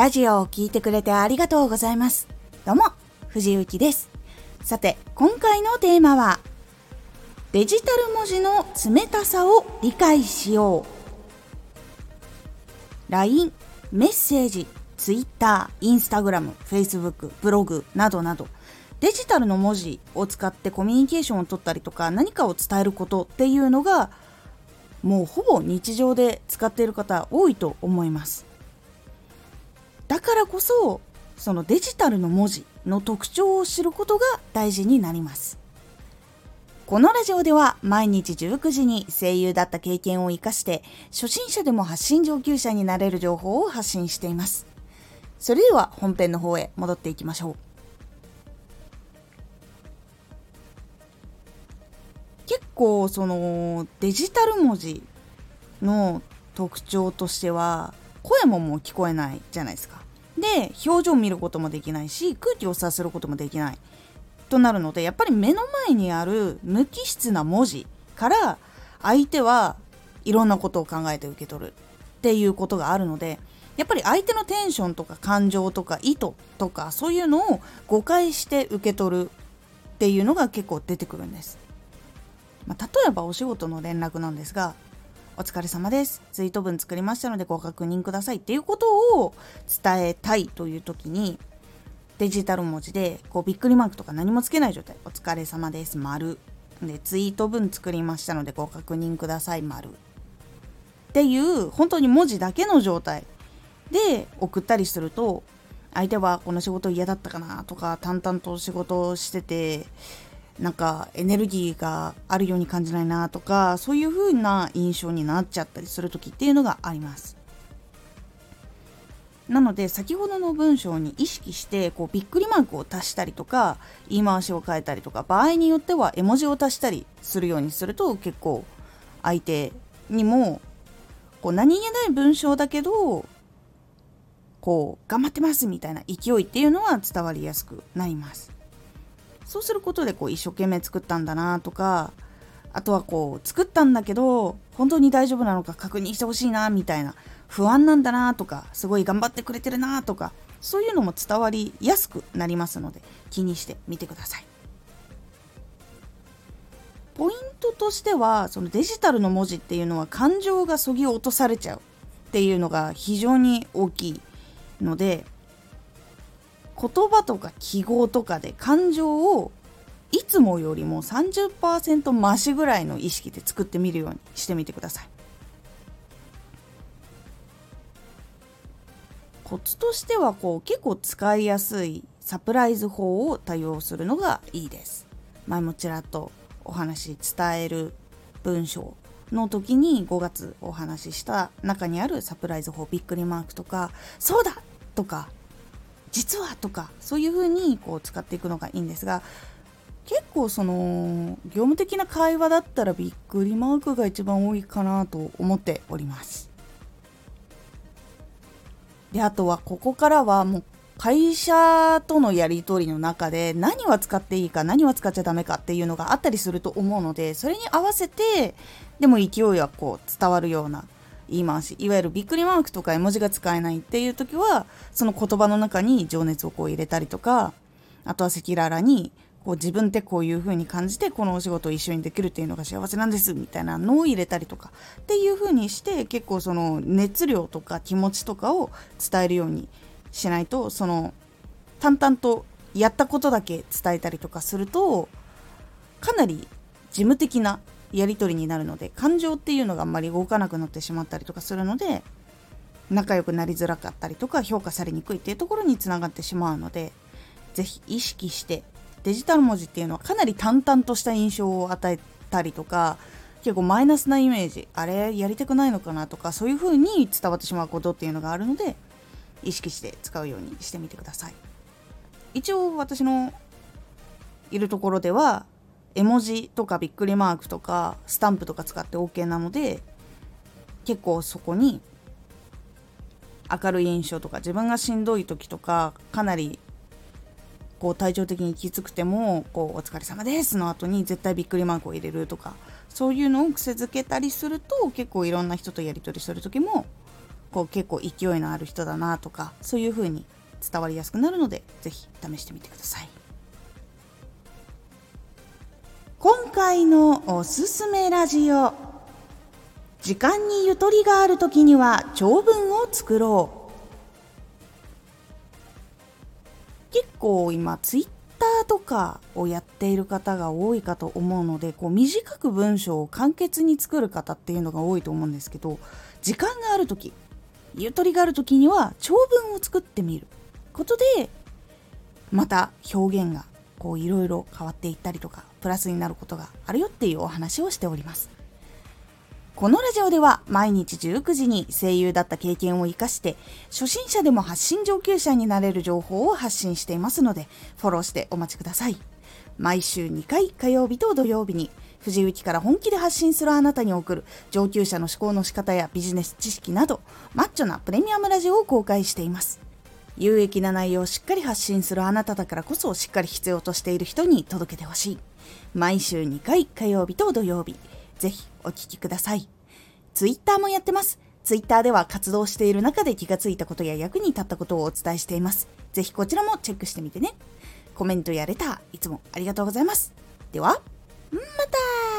ラジオを聴いてくれてありがとうございます。どうも、藤幸です。さて、今回のテーマは、デジタル文字の冷たさを理解しよう。LINE、メッセージ、Twitter、Instagram、Facebook、ブログなどなど、デジタルの文字を使ってコミュニケーションを取ったりとか何かを伝えることっていうのがもうほぼ日常で使っている方多いと思いますだからこそそのデジタルの文字の特徴を知ることが大事になります。このラジオでは毎日19時に声優だった経験を生かして初心者でも発信上級者になれる情報を発信しています。それでは本編の方へ戻っていきましょう。結構そのデジタル文字の特徴としては声ももう聞こえないじゃないですか。で表情を見ることもできないし空気を察することもできない。となるのでやっぱり目の前にある無機質な文字から相手はいろんなことを考えて受け取る。っていうことがあるのでやっぱり相手のテンションとか感情とか意図とかそういうのを誤解して受け取る。っていうのが結構出てくるんです。まあ、例えばお仕事の連絡なんですがお疲れ様です。ツイート文作りましたのでご確認くださいっていうことを伝えたいという時にデジタル文字でこうびっくりマークとか何もつけない状態。お疲れ様です。丸。で、ツイート文作りましたのでご確認ください。丸。っていう本当に文字だけの状態で送ったりすると相手はこの仕事嫌だったかなとか淡々と仕事をしててなんかエネルギーがあるように感じないなとかそういう風な印象になっちゃったりする時っていうのがあります。なので先ほどの文章に意識してこうびっくりマークを足したりとか言い回しを変えたりとか場合によっては絵文字を足したりするようにすると結構相手にもこう何気ない文章だけどこう頑張ってますみたいな勢いっていうのは伝わりやすくなります。そうすることでこう一生懸命作ったんだなとかあとはこう作ったんだけど本当に大丈夫なのか確認してほしいなみたいな不安なんだなとかすごい頑張ってくれてるなとかそういうのも伝わりやすくなりますので気にしてみてください。ポイントとしてはそのデジタルの文字っていうのは感情がそぎ落とされちゃうっていうのが非常に大きいので言葉とか記号とかで感情をいつもよりも30%増しぐらいの意識で作ってみるようにしてみてください。コツとしてはこう結構使いやすいサプライズ法を多用するのがいいです。前もちらっとお話伝える文章の時に5月お話しした中にあるサプライズ法びっくりマークとかそうだとか実はとかそういう風にこう使っていくのがいいんですが結構その業務的な会話だったらびっくりマークが一番多いかなと思っております。であとはここからはもう会社とのやり取りの中で何は使っていいか何は使っちゃダメかっていうのがあったりすると思うのでそれに合わせてでも勢いはこう伝わるような言い回し。いわゆるびっくりマークとか絵文字が使えないっていう時はその言葉の中に情熱をこう入れたりとかあとは赤裸々にこう自分ってこういう風に感じてこのお仕事を一緒にできるっていうのが幸せなんですみたいなのを入れたりとかっていう風にして結構その熱量とか気持ちとかを伝えるようにしないとその淡々とやったことだけ伝えたりとかするとかなり事務的なやり取りになるので感情っていうのがあんまり動かなくなってしまったりとかするので仲良くなりづらかったりとか評価されにくいっていうところにつながってしまうので是非意識してデジタル文字っていうのはかなり淡々とした印象を与えたりとか結構マイナスなイメージあれやりたくないのかなとかそういう風に伝わってしまうことっていうのがあるので意識して使うようにしてみてください。一応私のいるところでは絵文字とかびっくりマークとかスタンプとか使って OK なので結構そこに明るい印象とか自分がしんどい時とかかなりこう体調的にきつくてもこう「お疲れ様です」の後に絶対びっくりマークを入れるとかそういうのを癖づけたりすると結構いろんな人とやり取りする時もこう結構勢いのある人だなとかそういう風に伝わりやすくなるので是非試してみてください。今回のおすすめラジオ。時間にゆとりがある時には長文を作ろう。結構今ツイッターとかをやっている方が多いかと思うのでこう短く文章を簡潔に作る方っていうのが多いと思うんですけど時間がある時ゆとりがある時には長文を作ってみることでまた表現がこういろいろ変わっていったりとかプラスになることがあるよっていうお話をしております。このラジオでは毎日19時に声優だった経験を活かして初心者でも発信上級者になれる情報を発信していますのでフォローしてお待ちください。毎週2回火曜日と土曜日に藤雪から本気で発信するあなたに送る上級者の思考の仕方やビジネス知識などマッチョなプレミアムラジオを公開しています。有益な内容をしっかり発信するあなただからこそしっかり必要としている人に届けてほしい毎週2回火曜日と土曜日ぜひお聴きください。ツイッターもやってます。ツイッターでは活動している中で気がついたことや役に立ったことをお伝えしています。ぜひこちらもチェックしてみてね。コメントやレター、いつもありがとうございます。では、また